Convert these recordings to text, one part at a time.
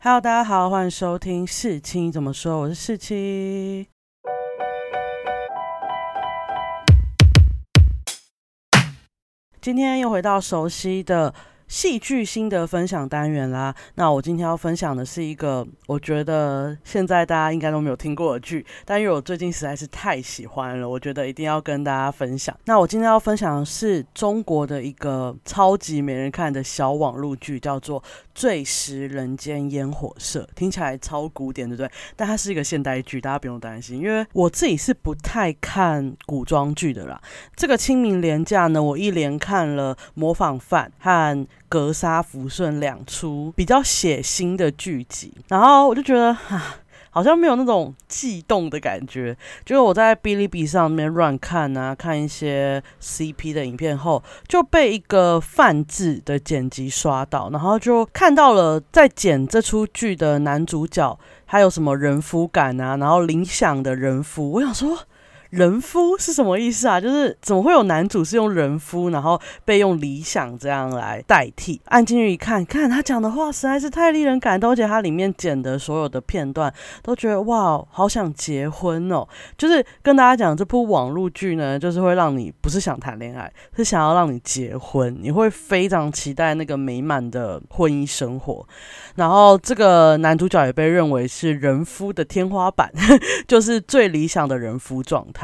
Hello，大家好，欢迎收听四七怎么说，我是四七。今天又回到熟悉的。戏剧新的分享单元啦，那我今天要分享的是一个我觉得现在大家应该都没有听过的剧，但因为我最近实在是太喜欢了，我觉得一定要跟大家分享。那我今天要分享的是中国的一个超级没人看的小网络剧，叫做《最食人间烟火色》，听起来超古典，对不对？但它是一个现代剧，大家不用担心，因为我自己是不太看古装剧的啦。这个清明连假呢，我一连看了《模仿犯》和。格杀福顺两出比较血腥的剧集，然后我就觉得啊，好像没有那种悸动的感觉。就是我在哔哩哔哩上面乱看啊，看一些 CP 的影片后，就被一个泛制的剪辑刷到，然后就看到了在剪这出剧的男主角，他有什么人夫感啊，然后理想的人夫，我想说。人夫是什么意思啊？就是怎么会有男主是用人夫，然后被用理想这样来代替？按进去一看，看他讲的话实在是太令人感动，而且他里面剪的所有的片段都觉得哇，好想结婚哦！就是跟大家讲，这部网络剧呢，就是会让你不是想谈恋爱，是想要让你结婚，你会非常期待那个美满的婚姻生活。然后这个男主角也被认为是人夫的天花板，就是最理想的人夫状态。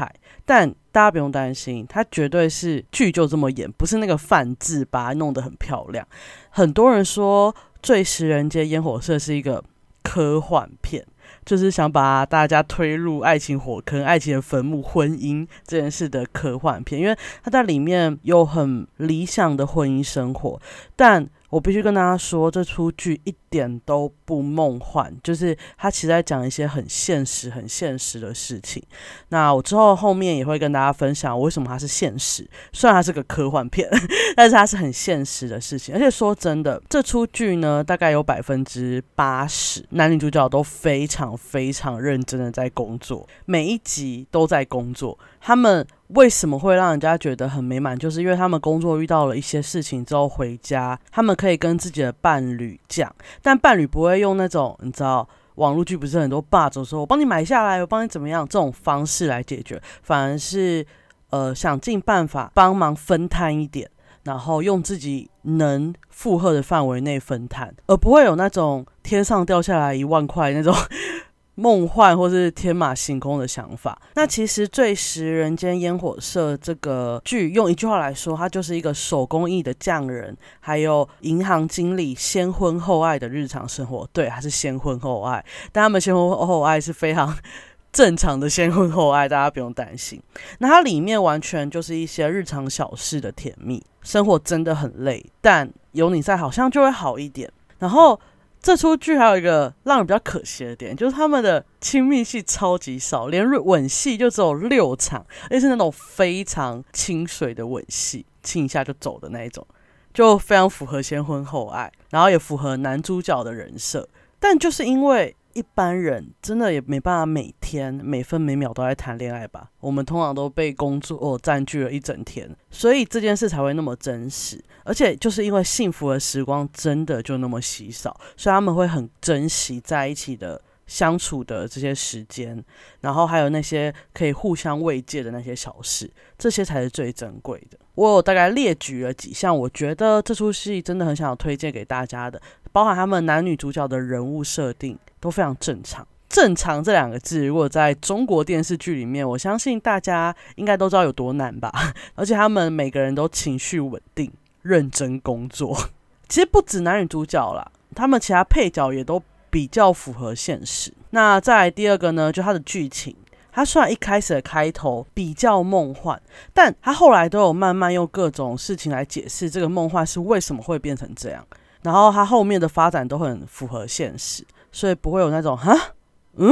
但大家不用担心，他绝对是剧就这么演，不是那个范字把它弄得很漂亮。很多人说《最食人间烟火色》是一个科幻片，就是想把大家推入爱情火坑、爱情坟墓、婚姻这件事的科幻片，因为他在里面有很理想的婚姻生活，但。我必须跟大家说，这出剧一点都不梦幻，就是它其实在讲一些很现实、很现实的事情。那我之后后面也会跟大家分享为什么它是现实，虽然它是个科幻片，但是它是很现实的事情。而且说真的，这出剧呢，大概有百分之八十男女主角都非常非常认真的在工作，每一集都在工作，他们。为什么会让人家觉得很美满？就是因为他们工作遇到了一些事情之后回家，他们可以跟自己的伴侣讲，但伴侣不会用那种你知道网络剧不是很多霸总说“我帮你买下来，我帮你怎么样”这种方式来解决，反而是呃想尽办法帮忙分摊一点，然后用自己能负荷的范围内分摊，而不会有那种天上掉下来一万块那种。梦幻或是天马行空的想法。那其实《最食人间烟火色》这个剧，用一句话来说，它就是一个手工艺的匠人，还有银行经理先婚后爱的日常生活。对，还是先婚后爱，但他们先婚后爱是非常 正常的先婚后爱，大家不用担心。那它里面完全就是一些日常小事的甜蜜，生活真的很累，但有你在，好像就会好一点。然后。这出剧还有一个让人比较可惜的点，就是他们的亲密戏超级少，连吻戏就只有六场，而且是那种非常清水的吻戏，亲一下就走的那一种，就非常符合先婚后爱，然后也符合男主角的人设，但就是因为。一般人真的也没办法每天每分每秒都在谈恋爱吧？我们通常都被工作占据了一整天，所以这件事才会那么真实。而且就是因为幸福的时光真的就那么稀少，所以他们会很珍惜在一起的相处的这些时间，然后还有那些可以互相慰藉的那些小事，这些才是最珍贵的。我有大概列举了几项，我觉得这出戏真的很想要推荐给大家的，包含他们男女主角的人物设定。都非常正常。正常这两个字，如果在中国电视剧里面，我相信大家应该都知道有多难吧。而且他们每个人都情绪稳定、认真工作。其实不止男女主角啦，他们其他配角也都比较符合现实。那再第二个呢，就它的剧情，它虽然一开始的开头比较梦幻，但它后来都有慢慢用各种事情来解释这个梦幻是为什么会变成这样。然后它后面的发展都很符合现实。所以不会有那种哈，嗯，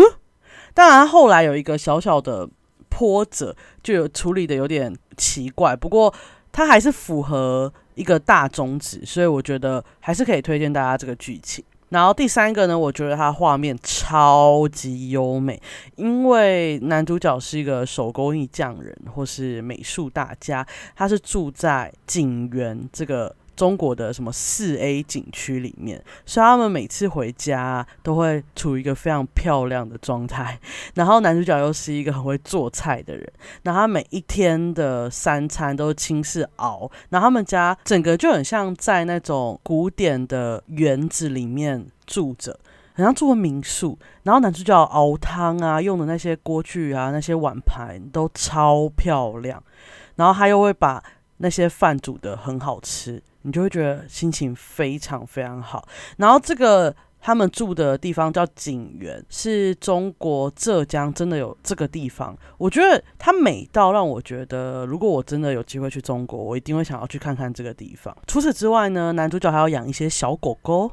当然后来有一个小小的波折，就有处理的有点奇怪，不过它还是符合一个大宗旨，所以我觉得还是可以推荐大家这个剧情。然后第三个呢，我觉得它画面超级优美，因为男主角是一个手工艺匠人或是美术大家，他是住在景园这个。中国的什么四 A 景区里面，所以他们每次回家都会处于一个非常漂亮的状态。然后男主角又是一个很会做菜的人，那他每一天的三餐都是亲自熬。然后他们家整个就很像在那种古典的园子里面住着，很像住民宿。然后男主角熬汤啊，用的那些锅具啊，那些碗盘都超漂亮。然后他又会把那些饭煮的很好吃。你就会觉得心情非常非常好。然后这个他们住的地方叫景园，是中国浙江真的有这个地方。我觉得它美到让我觉得，如果我真的有机会去中国，我一定会想要去看看这个地方。除此之外呢，男主角还要养一些小狗狗，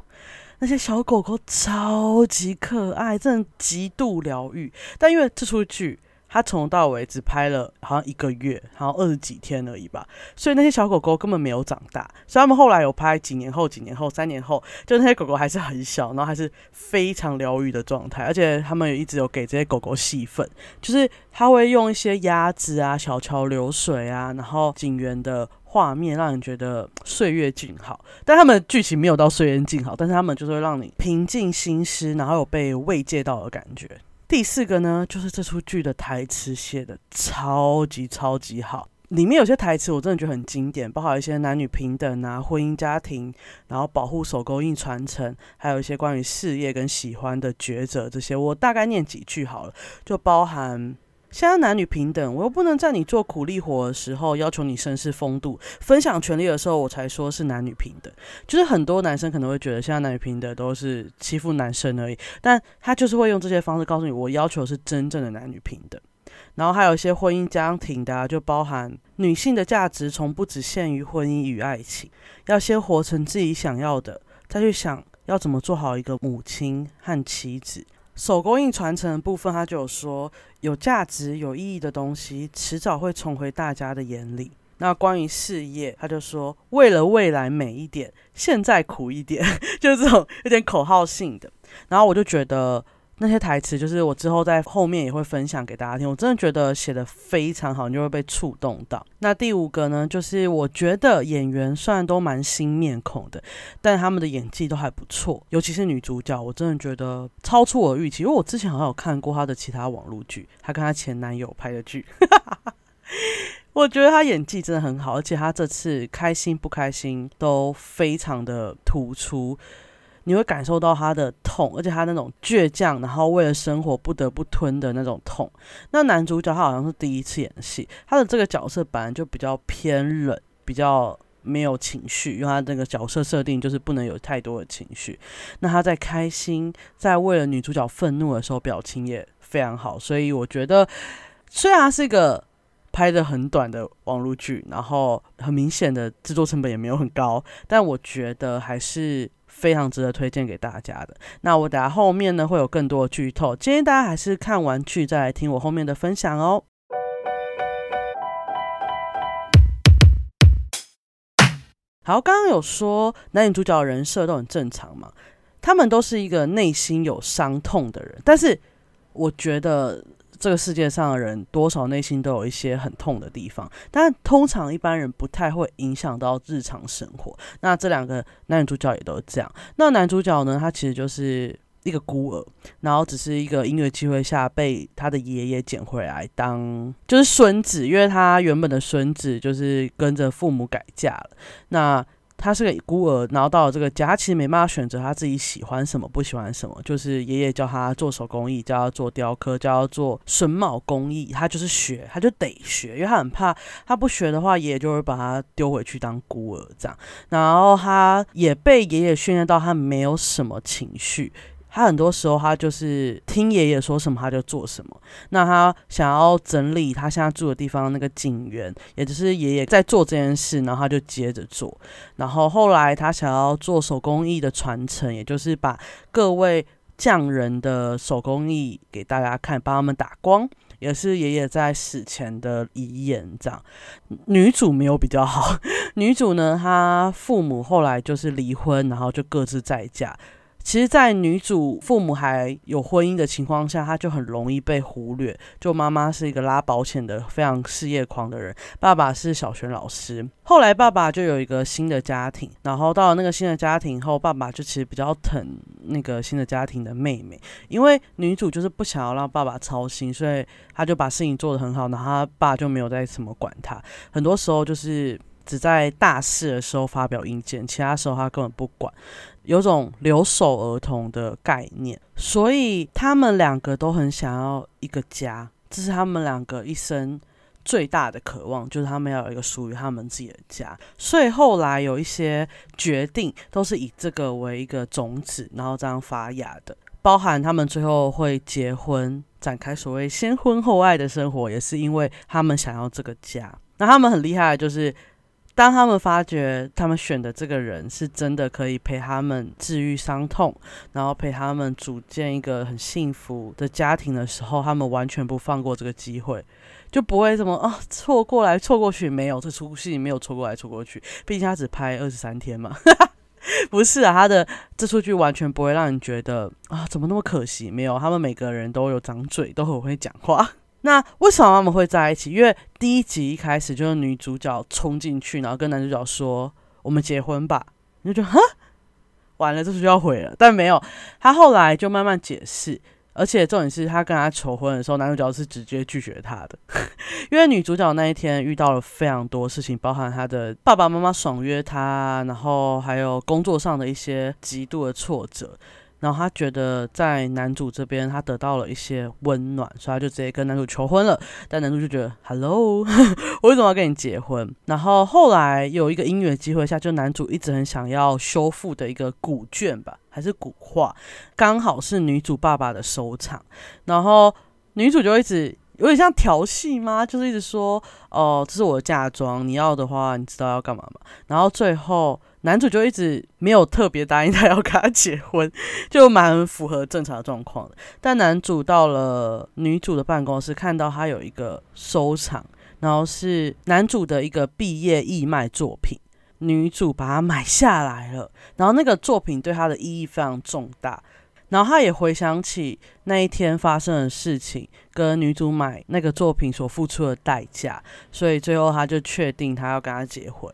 那些小狗狗超级可爱，真的极度疗愈。但因为这出剧。他从头到尾只拍了好像一个月，然后二十几天而已吧，所以那些小狗狗根本没有长大。所以他们后来有拍几年后、几年后、三年后，就那些狗狗还是很小，然后还是非常疗愈的状态。而且他们也一直有给这些狗狗戏份，就是他会用一些鸭子啊、小桥流水啊，然后景园的画面，让人觉得岁月静好。但他们剧情没有到岁月静好，但是他们就是会让你平静心思，然后有被慰藉到的感觉。第四个呢，就是这出剧的台词写的超级超级好，里面有些台词我真的觉得很经典，包括一些男女平等啊、婚姻家庭，然后保护手工艺传承，还有一些关于事业跟喜欢的抉择这些，我大概念几句好了，就包含。现在男女平等，我又不能在你做苦力活的时候要求你绅士风度，分享权利的时候我才说是男女平等。就是很多男生可能会觉得现在男女平等都是欺负男生而已，但他就是会用这些方式告诉你，我要求是真正的男女平等。然后还有一些婚姻家庭的，就包含女性的价值从不只限于婚姻与爱情，要先活成自己想要的，再去想要怎么做好一个母亲和妻子。手工艺传承的部分，他就有说，有价值、有意义的东西，迟早会重回大家的眼里。那关于事业，他就说，为了未来美一点，现在苦一点，就是这种有点口号性的。然后我就觉得。那些台词就是我之后在后面也会分享给大家听，我真的觉得写的非常好，你就会被触动到。那第五个呢，就是我觉得演员虽然都蛮新面孔的，但他们的演技都还不错，尤其是女主角，我真的觉得超出我预期，因为我之前好像有看过她的其他网络剧，她跟她前男友拍的剧，我觉得她演技真的很好，而且她这次开心不开心都非常的突出。你会感受到他的痛，而且他那种倔强，然后为了生活不得不吞的那种痛。那男主角他好像是第一次演戏，他的这个角色本来就比较偏冷，比较没有情绪，因为他那个角色设定就是不能有太多的情绪。那他在开心，在为了女主角愤怒的时候，表情也非常好。所以我觉得，虽然是一个拍的很短的网络剧，然后很明显的制作成本也没有很高，但我觉得还是。非常值得推荐给大家的。那我等下后面呢会有更多的剧透，建议大家还是看完剧再来听我后面的分享哦。好，刚刚有说男女主角的人设都很正常嘛，他们都是一个内心有伤痛的人，但是我觉得。这个世界上的人多少内心都有一些很痛的地方，但通常一般人不太会影响到日常生活。那这两个男主角也都是这样。那男主角呢，他其实就是一个孤儿，然后只是一个音乐机会下被他的爷爷捡回来当就是孙子，因为他原本的孙子就是跟着父母改嫁了。那他是个孤儿，然后到了这个家，其实没办法选择他自己喜欢什么，不喜欢什么。就是爷爷教他做手工艺，教他做雕刻，教他做榫卯工艺，他就是学，他就得学，因为他很怕他不学的话，爷爷就会把他丢回去当孤儿这样。然后他也被爷爷训练到他没有什么情绪。他很多时候，他就是听爷爷说什么，他就做什么。那他想要整理他现在住的地方那个景园，也就是爷爷在做这件事，然后他就接着做。然后后来他想要做手工艺的传承，也就是把各位匠人的手工艺给大家看，帮他们打光，也是爷爷在死前的遗言。这样，女主没有比较好，女主呢，她父母后来就是离婚，然后就各自再嫁。其实，在女主父母还有婚姻的情况下，她就很容易被忽略。就妈妈是一个拉保险的非常事业狂的人，爸爸是小学老师。后来爸爸就有一个新的家庭，然后到了那个新的家庭后，爸爸就其实比较疼那个新的家庭的妹妹，因为女主就是不想要让爸爸操心，所以她就把事情做得很好，然后她爸就没有再怎么管她。很多时候就是只在大事的时候发表意见，其他时候他根本不管。有种留守儿童的概念，所以他们两个都很想要一个家，这是他们两个一生最大的渴望，就是他们要有一个属于他们自己的家。所以后来有一些决定都是以这个为一个种子，然后这样发芽的，包含他们最后会结婚，展开所谓先婚后爱的生活，也是因为他们想要这个家。那他们很厉害，就是。当他们发觉他们选的这个人是真的可以陪他们治愈伤痛，然后陪他们组建一个很幸福的家庭的时候，他们完全不放过这个机会，就不会什么啊错过来错过去，没有这出戏没有错过来错过去，毕竟他只拍二十三天嘛，不是啊，他的这出剧完全不会让你觉得啊怎么那么可惜，没有，他们每个人都有长嘴，都很会讲话。那为什么他们会在一起？因为第一集一开始就是女主角冲进去，然后跟男主角说：“我们结婚吧。”你就觉得，哈，完了，这就要毁了。但没有，他后来就慢慢解释，而且重点是他跟他求婚的时候，男主角是直接拒绝他的，因为女主角那一天遇到了非常多事情，包含他的爸爸妈妈爽约他，然后还有工作上的一些极度的挫折。然后他觉得在男主这边他得到了一些温暖，所以他就直接跟男主求婚了。但男主就觉得，Hello，我为什么要跟你结婚？然后后来有一个音乐机会下，就男主一直很想要修复的一个古卷吧，还是古画，刚好是女主爸爸的收藏。然后女主就一直有点像调戏吗？就是一直说，哦，这是我的嫁妆，你要的话，你知道要干嘛吗？然后最后。男主就一直没有特别答应他要跟他结婚，就蛮符合正常的状况的。但男主到了女主的办公室，看到他有一个收藏，然后是男主的一个毕业义卖作品，女主把它买下来了。然后那个作品对他的意义非常重大，然后他也回想起那一天发生的事情，跟女主买那个作品所付出的代价，所以最后他就确定他要跟他结婚。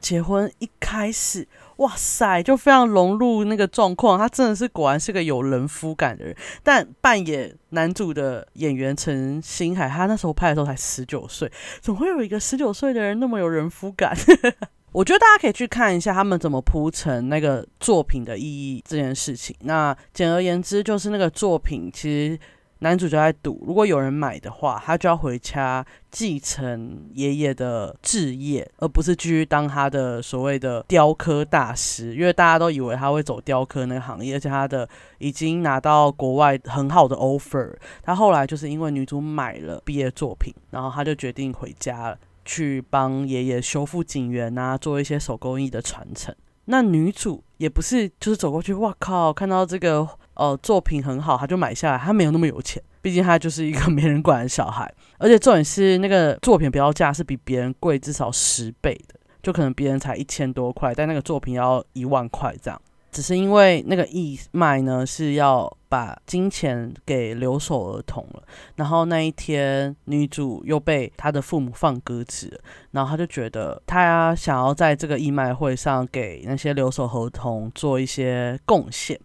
结婚一开始，哇塞，就非常融入那个状况。他真的是果然是个有人夫感的人。但扮演男主的演员陈星海，他那时候拍的时候才十九岁，怎么会有一个十九岁的人那么有人夫感？我觉得大家可以去看一下他们怎么铺成那个作品的意义这件事情。那简而言之，就是那个作品其实。男主就在赌，如果有人买的话，他就要回家继承爷爷的置业，而不是继续当他的所谓的雕刻大师。因为大家都以为他会走雕刻那个行业，而且他的已经拿到国外很好的 offer。他后来就是因为女主买了毕业作品，然后他就决定回家，去帮爷爷修复景园啊，做一些手工艺的传承。那女主也不是就是走过去，哇靠，看到这个。呃，作品很好，他就买下来。他没有那么有钱，毕竟他就是一个没人管的小孩。而且重点是，那个作品标价是比别人贵至少十倍的，就可能别人才一千多块，但那个作品要一万块这样。只是因为那个义卖呢是要把金钱给留守儿童了，然后那一天女主又被她的父母放鸽子，然后她就觉得她想要在这个义卖会上给那些留守儿童做一些贡献。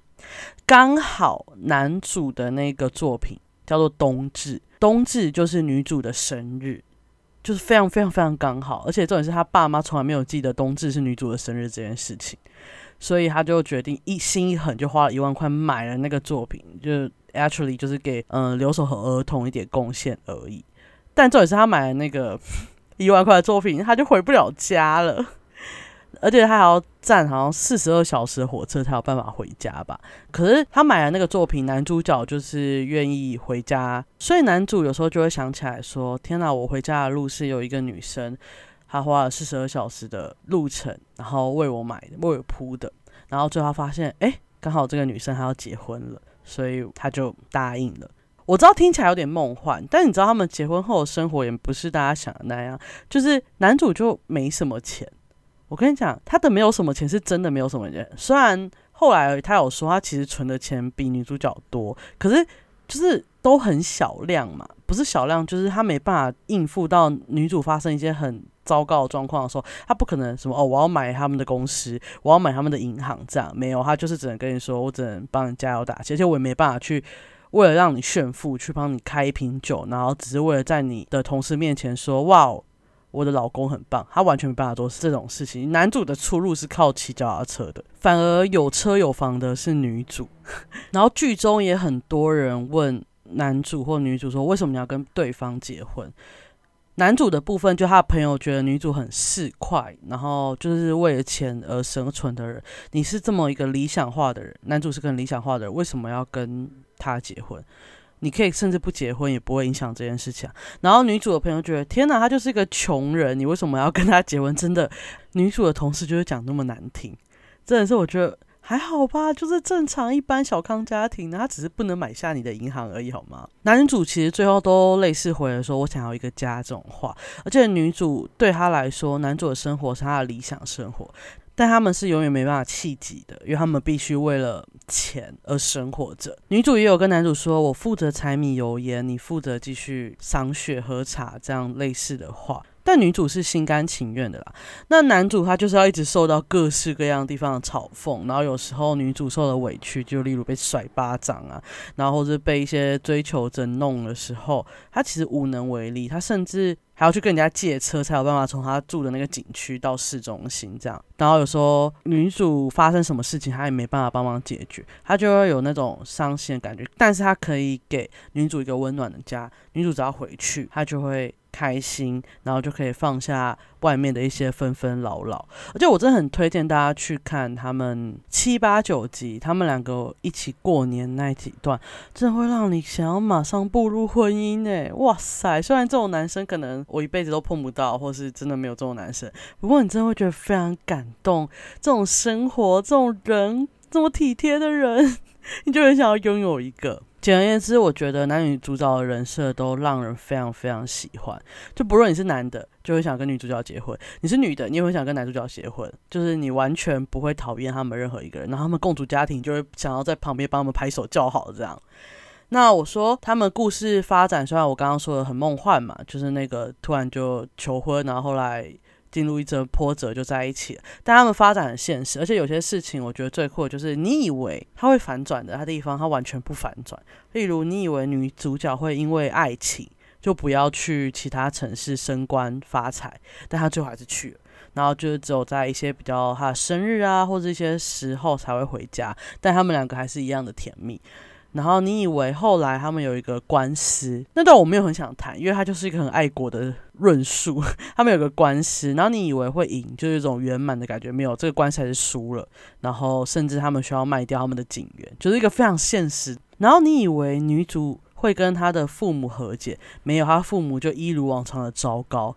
刚好男主的那个作品叫做冬至，冬至就是女主的生日，就是非常非常非常刚好，而且重点是他爸妈从来没有记得冬至是女主的生日这件事情，所以他就决定一心一狠，就花了一万块买了那个作品，就 actually 就是给嗯留守和儿童一点贡献而已。但重点是他买了那个 一万块的作品，他就回不了家了。而且他还要站好像四十二小时火车才有办法回家吧？可是他买了那个作品，男主角就是愿意回家，所以男主有时候就会想起来说：“天哪，我回家的路是有一个女生，她花了四十二小时的路程，然后为我买的，为我铺的。然后最后发现，哎，刚好这个女生她要结婚了，所以他就答应了。我知道听起来有点梦幻，但你知道他们结婚后的生活也不是大家想的那样，就是男主就没什么钱。”我跟你讲，他的没有什么钱是真的没有什么钱。虽然后来他有说，他其实存的钱比女主角多，可是就是都很小量嘛，不是小量，就是他没办法应付到女主发生一些很糟糕的状况的时候，他不可能什么哦，我要买他们的公司，我要买他们的银行，这样没有，他就是只能跟你说，我只能帮你加油打气，而且我也没办法去为了让你炫富去帮你开一瓶酒，然后只是为了在你的同事面前说哇。我的老公很棒，他完全没办法做这种事情。男主的出路是靠骑脚踏车的，反而有车有房的是女主。然后剧中也很多人问男主或女主说：“为什么你要跟对方结婚？”男主的部分就他的朋友觉得女主很市侩，然后就是为了钱而生存的人。你是这么一个理想化的人，男主是个理想化的人，为什么要跟他结婚？你可以甚至不结婚也不会影响这件事情。然后女主的朋友觉得，天哪，他就是一个穷人，你为什么要跟他结婚？真的，女主的同事就是讲那么难听，真的是我觉得还好吧，就是正常一般小康家庭，他只是不能买下你的银行而已，好吗？男主其实最后都类似回了说，我想要一个家这种话，而且女主对他来说，男主的生活是他的理想生活。但他们是永远没办法气急的，因为他们必须为了钱而生活着。女主也有跟男主说：“我负责柴米油盐，你负责继续赏雪喝茶。”这样类似的话。但女主是心甘情愿的啦。那男主他就是要一直受到各式各样地方的嘲讽，然后有时候女主受了委屈，就例如被甩巴掌啊，然后或者被一些追求者弄的时候，他其实无能为力。他甚至还要去跟人家借车，才有办法从他住的那个景区到市中心这样。然后有时候女主发生什么事情，他也没办法帮忙解决，他就会有那种伤心的感觉。但是他可以给女主一个温暖的家，女主只要回去，他就会。开心，然后就可以放下外面的一些纷纷扰扰。而且我真的很推荐大家去看他们七八九集，他们两个一起过年那几段，真的会让你想要马上步入婚姻诶！哇塞，虽然这种男生可能我一辈子都碰不到，或是真的没有这种男生，不过你真的会觉得非常感动。这种生活，这种人，这么体贴的人，你就很想要拥有一个。简而言之，我觉得男女主角的人设都让人非常非常喜欢。就不论你是男的，就会想跟女主角结婚；你是女的，你也会想跟男主角结婚。就是你完全不会讨厌他们任何一个人，然后他们共组家庭，就会想要在旁边帮他们拍手叫好这样。那我说他们故事发展，虽然我刚刚说的很梦幻嘛，就是那个突然就求婚，然后后来。进入一阵波折就在一起了，但他们发展很现实，而且有些事情我觉得最酷的就是你以为他会反转的，他的地方他完全不反转。例如你以为女主角会因为爱情就不要去其他城市升官发财，但他最后还是去了，然后就是只有在一些比较他的生日啊或者一些时候才会回家，但他们两个还是一样的甜蜜。然后你以为后来他们有一个官司，那段我没有很想谈，因为他就是一个很爱国的论述。他们有个官司，然后你以为会赢，就是一种圆满的感觉，没有这个官司还是输了。然后甚至他们需要卖掉他们的警员，就是一个非常现实。然后你以为女主会跟她的父母和解，没有，她父母就一如往常的糟糕。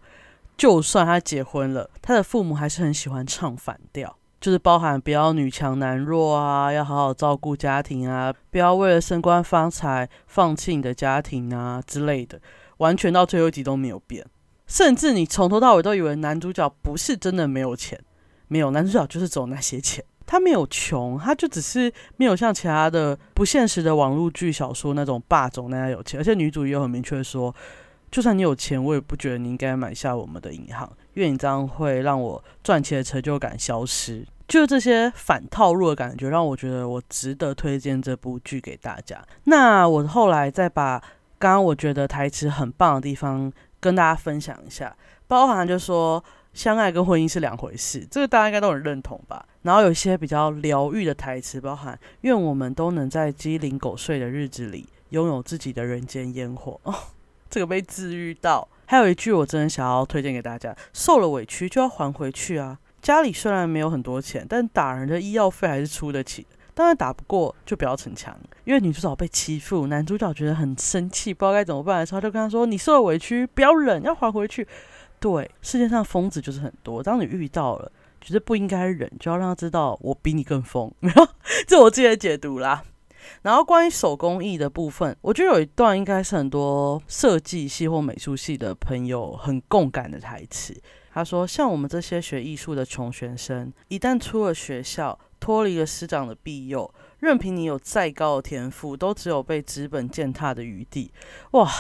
就算她结婚了，她的父母还是很喜欢唱反调。就是包含不要女强男弱啊，要好好照顾家庭啊，不要为了升官发财放弃你的家庭啊之类的，完全到最后一集都没有变。甚至你从头到尾都以为男主角不是真的没有钱，没有，男主角就是走那些钱，他没有穷，他就只是没有像其他的不现实的网络剧小说那种霸总那样有钱。而且女主也很明确说，就算你有钱，我也不觉得你应该买下我们的银行，因为你这样会让我赚钱的成就感消失。就这些反套路的感觉，让我觉得我值得推荐这部剧给大家。那我后来再把刚刚我觉得台词很棒的地方跟大家分享一下，包含就说相爱跟婚姻是两回事，这个大家应该都很认同吧。然后有一些比较疗愈的台词，包含愿我们都能在鸡零狗碎的日子里拥有自己的人间烟火哦，这个被治愈到。还有一句我真的想要推荐给大家：受了委屈就要还回去啊。家里虽然没有很多钱，但打人的医药费还是出得起。当然打不过就不要逞强，因为女主角被欺负，男主角觉得很生气，不知道该怎么办的时候，就跟他说：“你受了委屈，不要忍，要还回去。”对，世界上疯子就是很多。当你遇到了，觉得不应该忍，就要让他知道我比你更疯。没有，这我自己的解读啦。然后关于手工艺的部分，我觉得有一段应该是很多设计系或美术系的朋友很共感的台词。他说：“像我们这些学艺术的穷学生，一旦出了学校，脱离了师长的庇佑，任凭你有再高的天赋，都只有被资本践踏的余地。哇，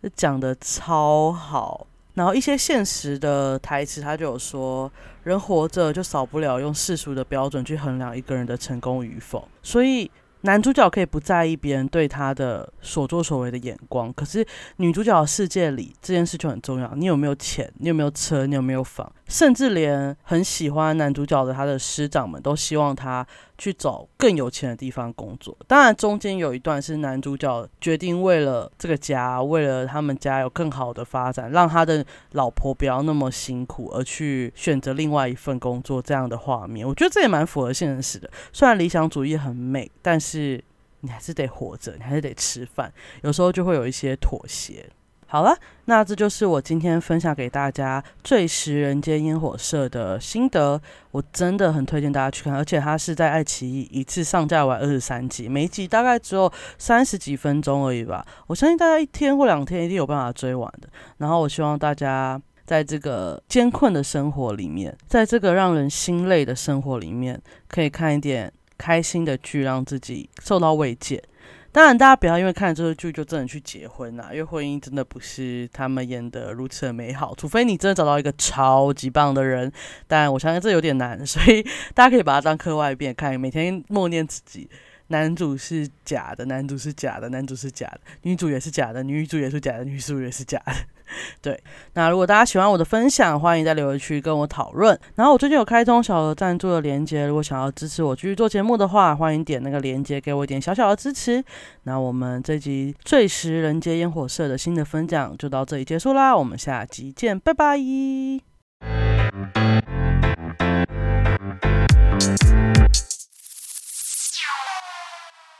这讲的超好。然后一些现实的台词，他就有说，人活着就少不了用世俗的标准去衡量一个人的成功与否，所以。男主角可以不在意别人对他的所作所为的眼光，可是女主角的世界里这件事就很重要。你有没有钱？你有没有车？你有没有房？甚至连很喜欢男主角的他的师长们都希望他。去找更有钱的地方工作。当然，中间有一段是男主角决定为了这个家，为了他们家有更好的发展，让他的老婆不要那么辛苦，而去选择另外一份工作。这样的画面，我觉得这也蛮符合现实的。虽然理想主义很美，但是你还是得活着，你还是得吃饭，有时候就会有一些妥协。好了，那这就是我今天分享给大家《最食人间烟火社》的心得。我真的很推荐大家去看，而且它是在爱奇艺一次上架完二十三集，每集大概只有三十几分钟而已吧。我相信大家一天或两天一定有办法追完的。然后我希望大家在这个艰困的生活里面，在这个让人心累的生活里面，可以看一点开心的剧，让自己受到慰藉。当然，大家不要因为看了这个剧就真的去结婚啦，因为婚姻真的不是他们演的如此的美好，除非你真的找到一个超级棒的人。但我相信这有点难，所以大家可以把它当课外片看，每天默念自己。男主是假的男主是假的男主是假的女主也是假的女主也是假的女主也是假的。对那如果大家喜欢我的分享欢迎在留言区跟我讨论。然后我最近有开通小额赞助的连接如果想要支持我继续做节目的话欢迎点那个连接给我一点小小的支持。那我们这集最食人间烟火社的新的分享就到这里结束啦我们下集见拜拜。